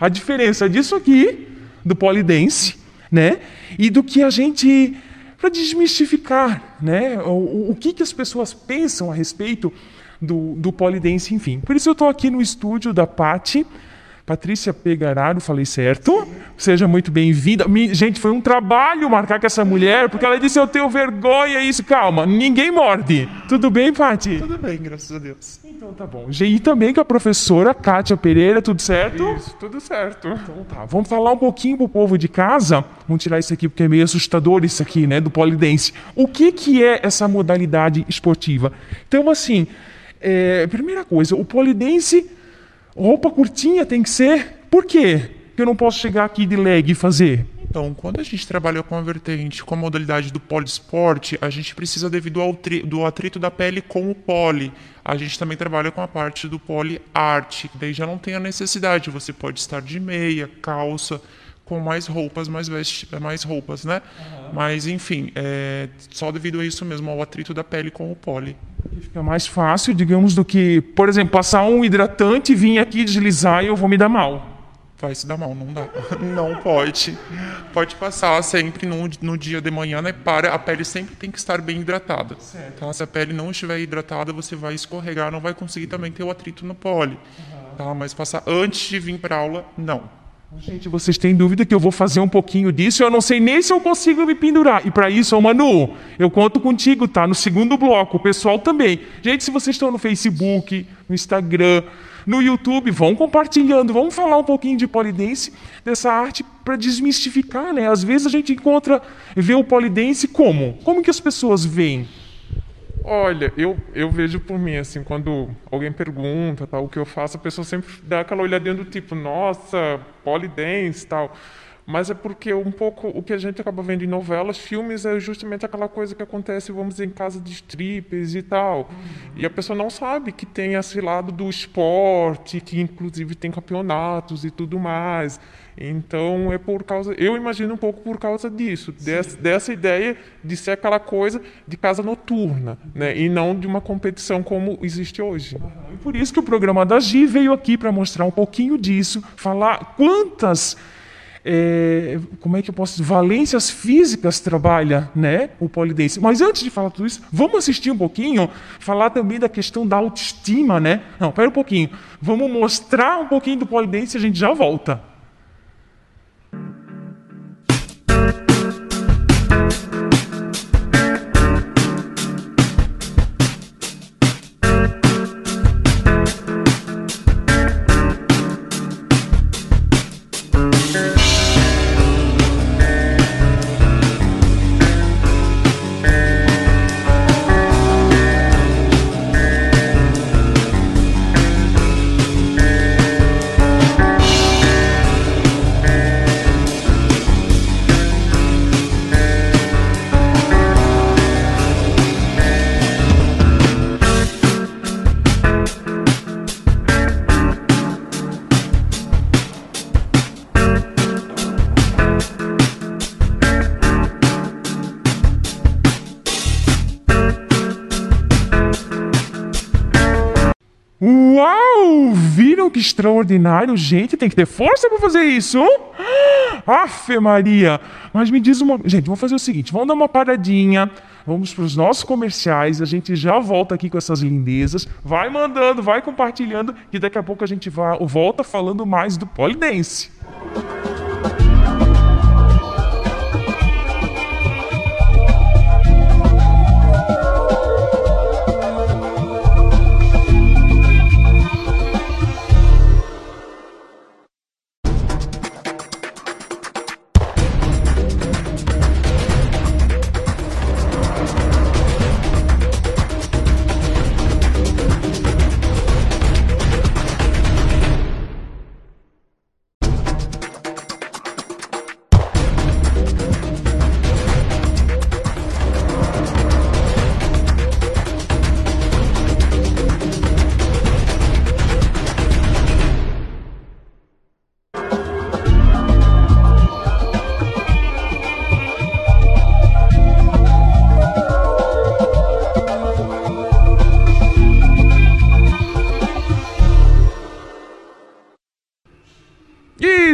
a diferença disso aqui, do polidense, né? E do que a gente. para desmistificar, né? O, o que, que as pessoas pensam a respeito do, do polidense, enfim. Por isso eu estou aqui no estúdio da Pati Patrícia Pegararo, falei certo? Seja muito bem-vinda. Gente, foi um trabalho marcar com essa mulher, porque ela disse: Eu tenho vergonha, isso. Calma, ninguém morde. Tudo bem, Pati? Tudo bem, graças a Deus. Então tá bom. E também com a professora Kátia Pereira, tudo certo? Isso, tudo certo. Então tá. Vamos falar um pouquinho pro povo de casa. Vamos tirar isso aqui, porque é meio assustador isso aqui, né? Do polidense. O que, que é essa modalidade esportiva? Então, assim, é, primeira coisa, o polidense Roupa curtinha tem que ser. Por quê? Que eu não posso chegar aqui de leg e fazer. Então, quando a gente trabalha com a vertente, com a modalidade do poliesporte, a gente precisa devido ao do atrito da pele com o poli. A gente também trabalha com a parte do poliarte, daí já não tem a necessidade, você pode estar de meia, calça, com mais roupas, mais, vesti mais roupas, né? Uhum. Mas, enfim, é só devido a isso mesmo, ao atrito da pele com o poli. Fica mais fácil, digamos, do que, por exemplo, passar um hidratante, vir aqui deslizar e eu vou me dar mal. Vai se dar mal, não dá. Não pode. Pode passar sempre no, no dia de manhã, né? Para, a pele sempre tem que estar bem hidratada. Certo. Tá? Se a pele não estiver hidratada, você vai escorregar, não vai conseguir também ter o atrito no pole. Uhum. Tá? Mas passar antes de vir para aula, não. Gente, vocês têm dúvida que eu vou fazer um pouquinho disso? Eu não sei nem se eu consigo me pendurar. E para isso, ô Manu, eu conto contigo, tá? No segundo bloco, o pessoal também. Gente, se vocês estão no Facebook, no Instagram, no YouTube, vão compartilhando, vamos falar um pouquinho de polidense, dessa arte para desmistificar, né? Às vezes a gente encontra, vê o polidense como? Como que as pessoas veem? Olha, eu, eu vejo por mim, assim, quando alguém pergunta tal, o que eu faço, a pessoa sempre dá aquela olhadinha do tipo, nossa, polidense tal. Mas é porque um pouco o que a gente acaba vendo em novelas, filmes, é justamente aquela coisa que acontece, vamos dizer, em casa de strippers e tal. E a pessoa não sabe que tem esse lado do esporte, que inclusive tem campeonatos e tudo mais. Então é por causa, eu imagino um pouco por causa disso, dessa, dessa, ideia de ser aquela coisa de casa noturna, né? E não de uma competição como existe hoje. Uhum. E por isso que o programa da Gi veio aqui para mostrar um pouquinho disso, falar quantas é, como é que eu posso dizer, valências físicas trabalha né, o polidense. Mas antes de falar tudo isso, vamos assistir um pouquinho, falar também da questão da autoestima, né? Não, pera um pouquinho. Vamos mostrar um pouquinho do polidense e a gente já volta. Que extraordinário, gente, tem que ter força para fazer isso. Afe Maria! Mas me diz uma. Gente, vamos fazer o seguinte: vamos dar uma paradinha, vamos para os nossos comerciais, a gente já volta aqui com essas lindezas. Vai mandando, vai compartilhando, que daqui a pouco a gente vai, volta falando mais do polidense. E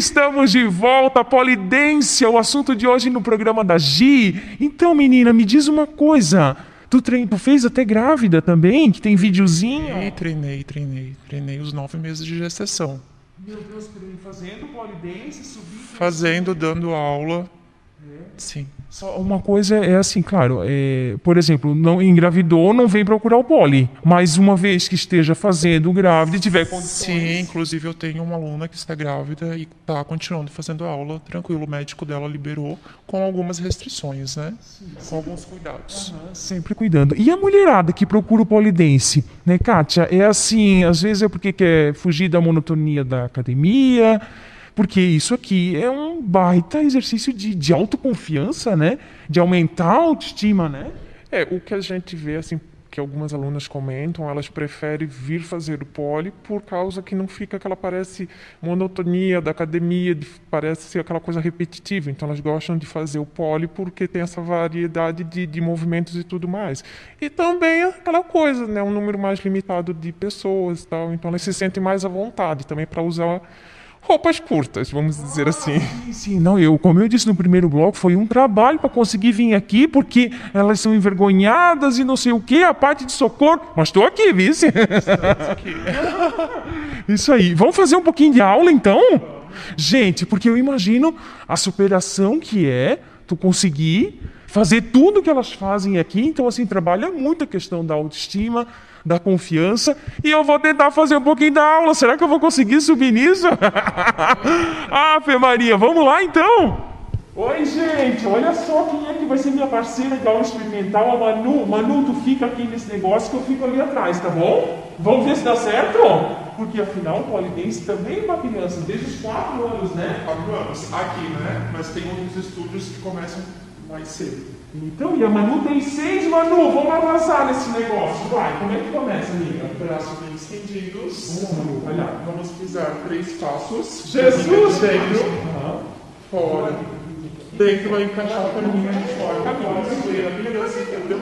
estamos de volta, polidência, o assunto de hoje no programa da Gi. Então, menina, me diz uma coisa. Tu, trein... tu fez até grávida também, que tem videozinho? Treinei, treinei, treinei. Treinei os nove meses de gestação. Meu Deus, fazendo polidência, subindo... Fazendo, dando aula. É. Sim. Só uma coisa é assim, claro, é, por exemplo, não engravidou, não vem procurar o poli, mas uma vez que esteja fazendo grávida e tiver condições... Sim, inclusive eu tenho uma aluna que está grávida e está continuando fazendo aula, tranquilo, o médico dela liberou com algumas restrições, né? Sim, com alguns cuidados. Uhum, sempre cuidando. E a mulherada que procura o polidense, né, Kátia? É assim, às vezes é porque quer fugir da monotonia da academia porque isso aqui é um baita exercício de, de autoconfiança, né? De aumentar a autoestima, né? É, o que a gente vê, assim, que algumas alunas comentam, elas preferem vir fazer o poli por causa que não fica aquela parece monotonia da academia, de, parece ser aquela coisa repetitiva. Então elas gostam de fazer o poli porque tem essa variedade de, de movimentos e tudo mais. E também aquela coisa, né, um número mais limitado de pessoas, tal. Então elas se sentem mais à vontade também para usar roupas curtas, vamos dizer assim. Sim, sim, não, eu, como eu disse no primeiro bloco, foi um trabalho para conseguir vir aqui, porque elas são envergonhadas e não sei o que, a parte de socorro. Mas estou aqui, vice. Isso aí. Vamos fazer um pouquinho de aula então? Gente, porque eu imagino a superação que é tu conseguir fazer tudo que elas fazem aqui. Então, assim, trabalha muito a questão da autoestima, da confiança. E eu vou tentar fazer um pouquinho da aula. Será que eu vou conseguir subir nisso? Ave Maria, vamos lá então? Oi, gente, olha só quem é que vai ser minha parceira de aula experimental, a Manu. Manu, tu fica aqui nesse negócio que eu fico ali atrás, tá bom? Vamos ver se dá certo? Porque afinal o polidense também é uma criança, desde os 4 anos, né? 4 anos, aqui, né? Mas tem outros estúdios que começam mais cedo. Então, e a Manu tem seis, Manu, vamos avançar nesse negócio. Vai, como é que começa, amiga? Braços bem estendidos. Vamos, Manu, vai lá. Vamos pisar três passos. Jesus! Dentro, uhum. fora. Dentro vai encaixar a perninha de fora. Caminho, capoeira, criança, deu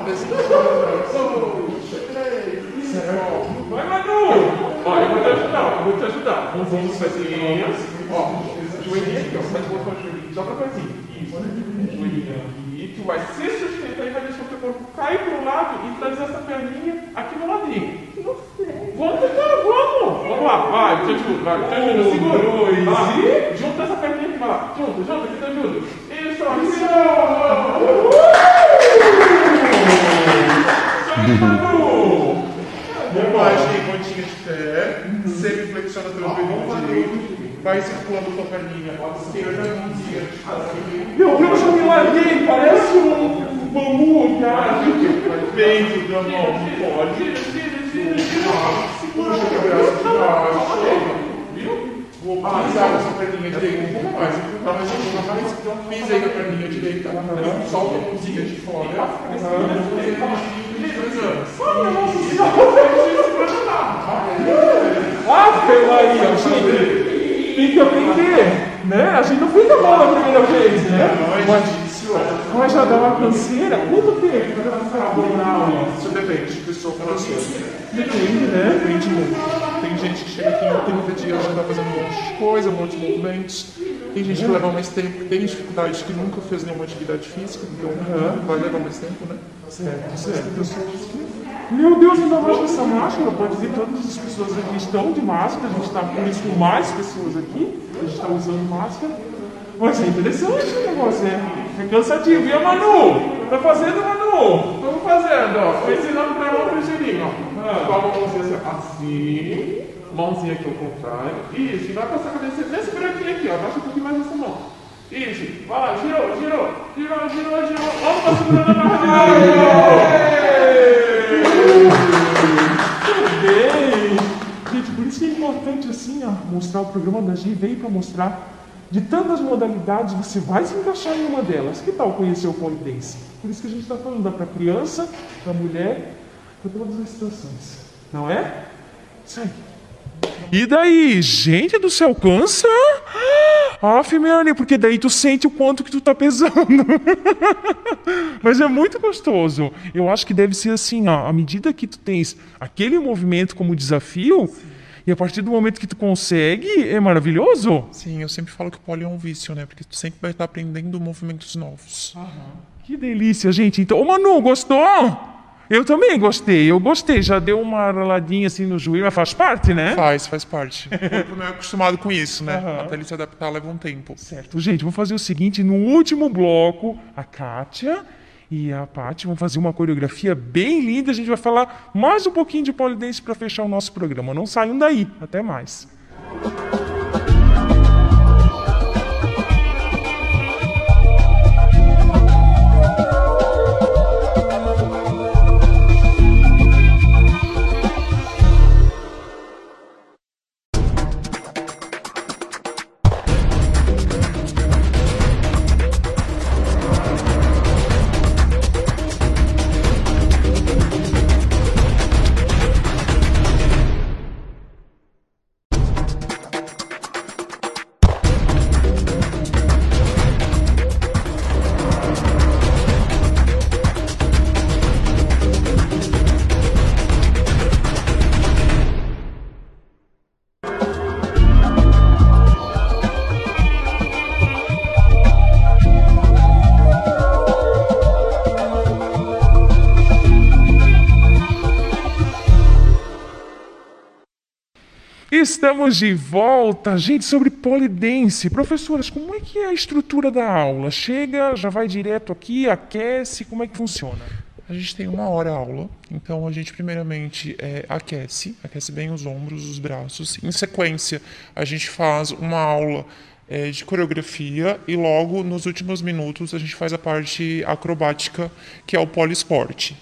Certo. Vai, Manu! Ó, eu vou te ajudar, eu vou te ajudar. Vamos fazer. Ó, joelhinho aqui, ó. Faz o outro joelhinho. Só pra fazer. Joelhinho aqui, que vai se sustentar e vai deixar o teu corpo cair para um lado e trazer essa perninha aqui no ladinho. Vamos tentar, vamos! Vamos lá, vai, te ajudo, vai, te ajudo, segura. Dois, vai, junta essa perninha aqui, vai lá, junta, junta, aqui te ajudo. Isso, isso! Uhul! Bobagem, pontinha de pé, sempre flexiona teu joelho direito. Vai circulando tua perninha esquerda, mãozinha. Meu Deus, eu me larguei, parece um bambu, cara. Depende da mão, não pode. Puxa o braço de baixo. Viu? Vou pisar essa perninha direita um pouco mais. Dá mais um pouco mais. Pisa aí a perninha direita. Solta a mãozinha de fora. Dois anos. Ah, Maria, gente tem que aprender, né? A gente não fica bom na primeira vez, né? Mas, mas já dá uma canseira. Quanto tempo para ficar bom na aula? Isso depende de pessoa para pessoa. Depende, né? Depende muito. Tem gente que chega aqui em 30 dias já está fazendo um monte de coisa, um monte de movimentos. Tem gente que leva mais tempo, tem dificuldade que nunca fez nenhuma atividade física, então uhum. vai levar mais tempo, né? Certo, certo. Meu Deus, ainda mais com essa máscara, pode dizer todas as pessoas aqui estão de máscara, a gente está por isso com mais pessoas aqui, a gente está usando máscara. Mas é interessante o negócio, né? É cansativo. E a Manu? Tá fazendo, Manu? Estamos fazendo, ó. Estou ensinando para ela o girinho, ó. Ah. Com a mãozinha assim, mãozinha aqui ao contrário. Isso, e vai passar a cabeça nesse buraquinho aqui, ó. Baixa um pouquinho mais essa mão. Isso, vai lá, girou, girou, girou, girou, girou. Vamos pra segurando a barra de novo. Isso que é importante assim, ó, mostrar o programa da G veio para mostrar de tantas modalidades você vai se encaixar em uma delas. Que tal conhecer o polidense? Por isso que a gente está falando, dá para criança, para mulher, para todas as situações. Não é? Isso aí. E daí, gente do céu, cansa? Ah, Melanie, porque daí tu sente o quanto que tu tá pesando. Mas é muito gostoso. Eu acho que deve ser assim, ó, à medida que tu tens aquele movimento como desafio, Sim. E a partir do momento que tu consegue, é maravilhoso. Sim, eu sempre falo que o pole é um vício, né? Porque tu sempre vai estar aprendendo movimentos novos. Que delícia, gente. Então, ô Manu, gostou? Eu também gostei, eu gostei. Já deu uma roladinha assim no joelho, mas faz parte, né? Faz, faz parte. O corpo não é acostumado com isso, né? Aham. Até ele se adaptar leva um tempo. Certo, gente, vamos fazer o seguinte: no último bloco, a Kátia e a Paty vão fazer uma coreografia bem linda. A gente vai falar mais um pouquinho de polidense para fechar o nosso programa. Não saiam daí. Até mais. Estamos de volta, gente, sobre polidense. Professoras, como é que é a estrutura da aula? Chega, já vai direto aqui, aquece, como é que funciona? A gente tem uma hora aula, então a gente primeiramente é, aquece, aquece bem os ombros, os braços. Em sequência, a gente faz uma aula é, de coreografia e logo nos últimos minutos a gente faz a parte acrobática, que é o poliesporte.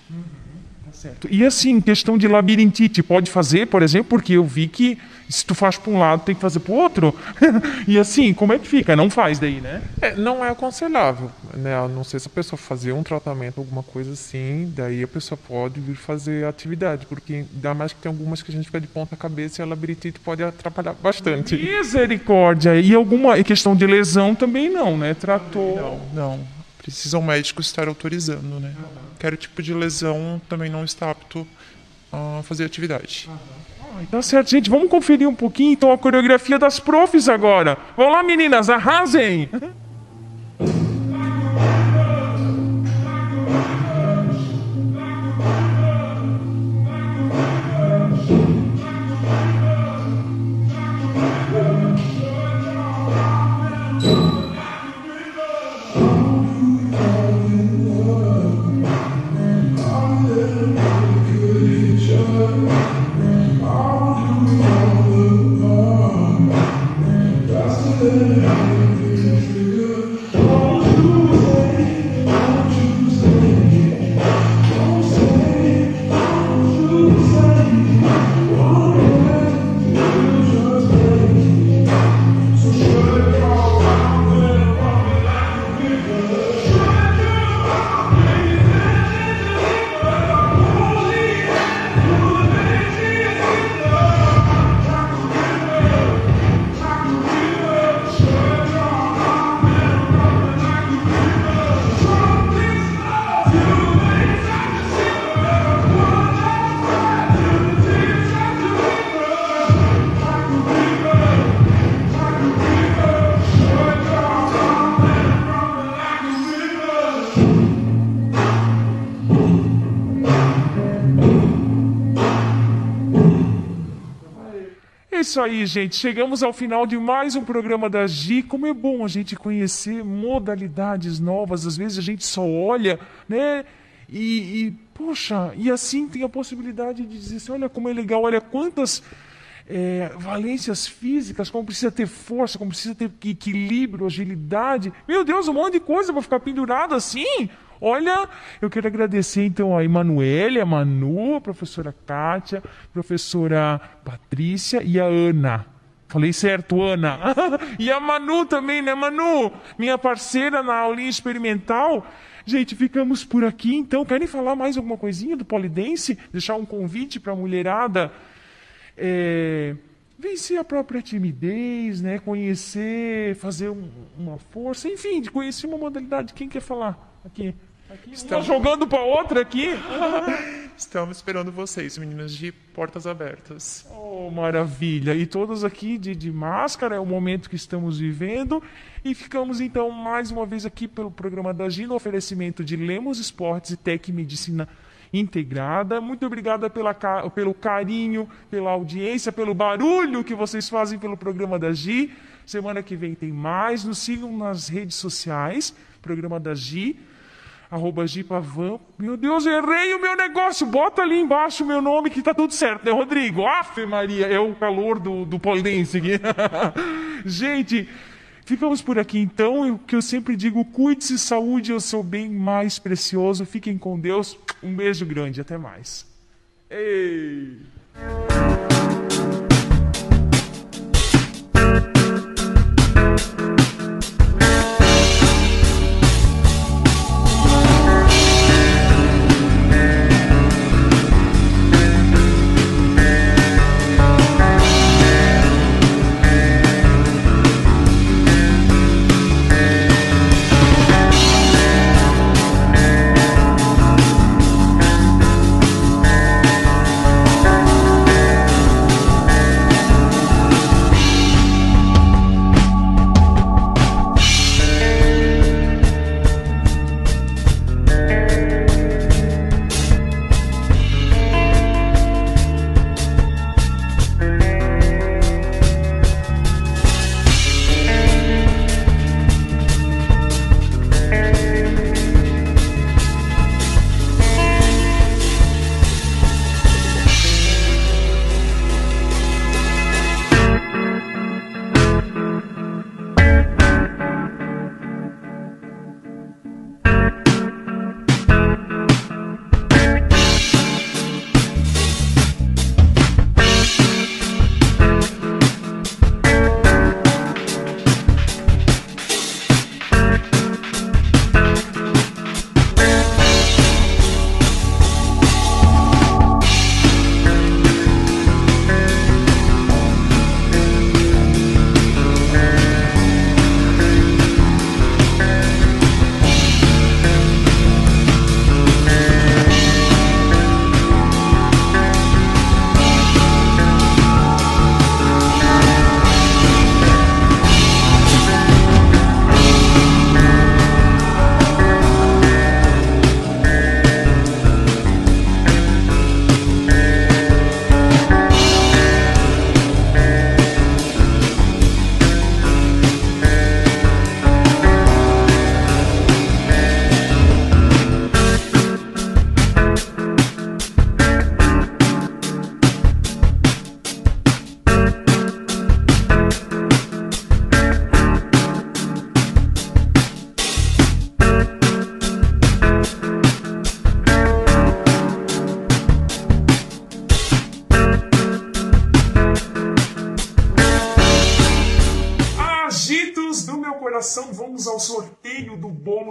Certo. E assim, questão de labirintite, pode fazer, por exemplo, porque eu vi que se tu faz para um lado, tem que fazer para o outro. e assim, como é que fica? Não faz daí, né? É, não é aconselhável, né? A não ser se a pessoa fazer um tratamento, alguma coisa assim, daí a pessoa pode vir fazer atividade, porque ainda mais que tem algumas que a gente fica de ponta cabeça e a labirintite pode atrapalhar bastante. Misericórdia. E alguma questão de lesão também não, né? Tratou. Não, não. Precisa o médico estar autorizando, né? Qualquer tipo de lesão também não está apto a fazer atividade. Ai, Tá certo, gente. Vamos conferir um pouquinho então a coreografia das profs agora. Vamos lá, meninas, arrasem! Isso aí, gente. Chegamos ao final de mais um programa da Gi. Como é bom a gente conhecer modalidades novas. Às vezes a gente só olha, né? E, e, poxa, e assim tem a possibilidade de dizer assim, olha como é legal, olha quantas é, valências físicas, como precisa ter força, como precisa ter equilíbrio, agilidade. Meu Deus, um monte de coisa para ficar pendurado assim. Olha, eu quero agradecer então a Emanuele, a Manu, a professora Kátia, a professora Patrícia e a Ana. Falei certo, Ana. e a Manu também, né, Manu? Minha parceira na aulinha experimental. Gente, ficamos por aqui então. Querem falar mais alguma coisinha do Polidense? Deixar um convite para a mulherada é, vencer a própria timidez, né? Conhecer, fazer um- uma força, enfim, de conhecer uma modalidade. Quem quer falar aqui? Aqui, uma jogando para outra aqui. Estamos esperando vocês, meninas de portas abertas. Oh, maravilha! E todos aqui de, de máscara, é o momento que estamos vivendo. E ficamos então mais uma vez aqui pelo programa da Gina, oferecimento de Lemos Esportes e Tec Medicina integrada. Muito obrigada pela, pelo carinho, pela audiência, pelo barulho que vocês fazem pelo programa da Gi. Semana que vem tem mais. Nos sigam nas redes sociais, programa da Gi arroba Gipavan. Meu Deus, errei o meu negócio. Bota ali embaixo o meu nome que tá tudo certo, né, Rodrigo? Afe Maria, é o calor do, do polidense aqui. Gente, ficamos por aqui então. O que eu sempre digo, cuide-se, saúde é o seu bem mais precioso. Fiquem com Deus. Um beijo grande, até mais. Ei!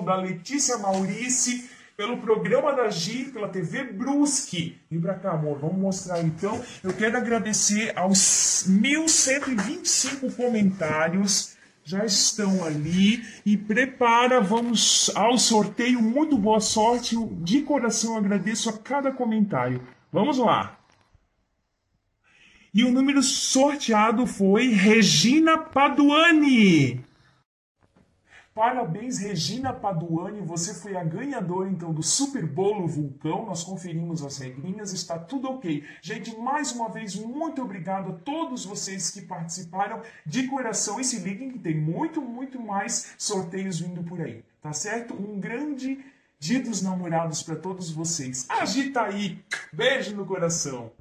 Da Letícia Maurice pelo programa da GIR, pela TV Brusque. Vem pra cá, amor, vamos mostrar então. Eu quero agradecer aos 1.125 comentários. Já estão ali e prepara, vamos ao sorteio. Muito boa sorte, de coração agradeço a cada comentário. Vamos lá. E o número sorteado foi Regina Paduani. Parabéns, Regina Paduani, você foi a ganhadora então do Super Bolo Vulcão. Nós conferimos as regrinhas, está tudo ok. Gente, mais uma vez, muito obrigado a todos vocês que participaram de coração. E se liguem que tem muito, muito mais sorteios vindo por aí, tá certo? Um grande Dia dos Namorados para todos vocês. Agita aí! Beijo no coração!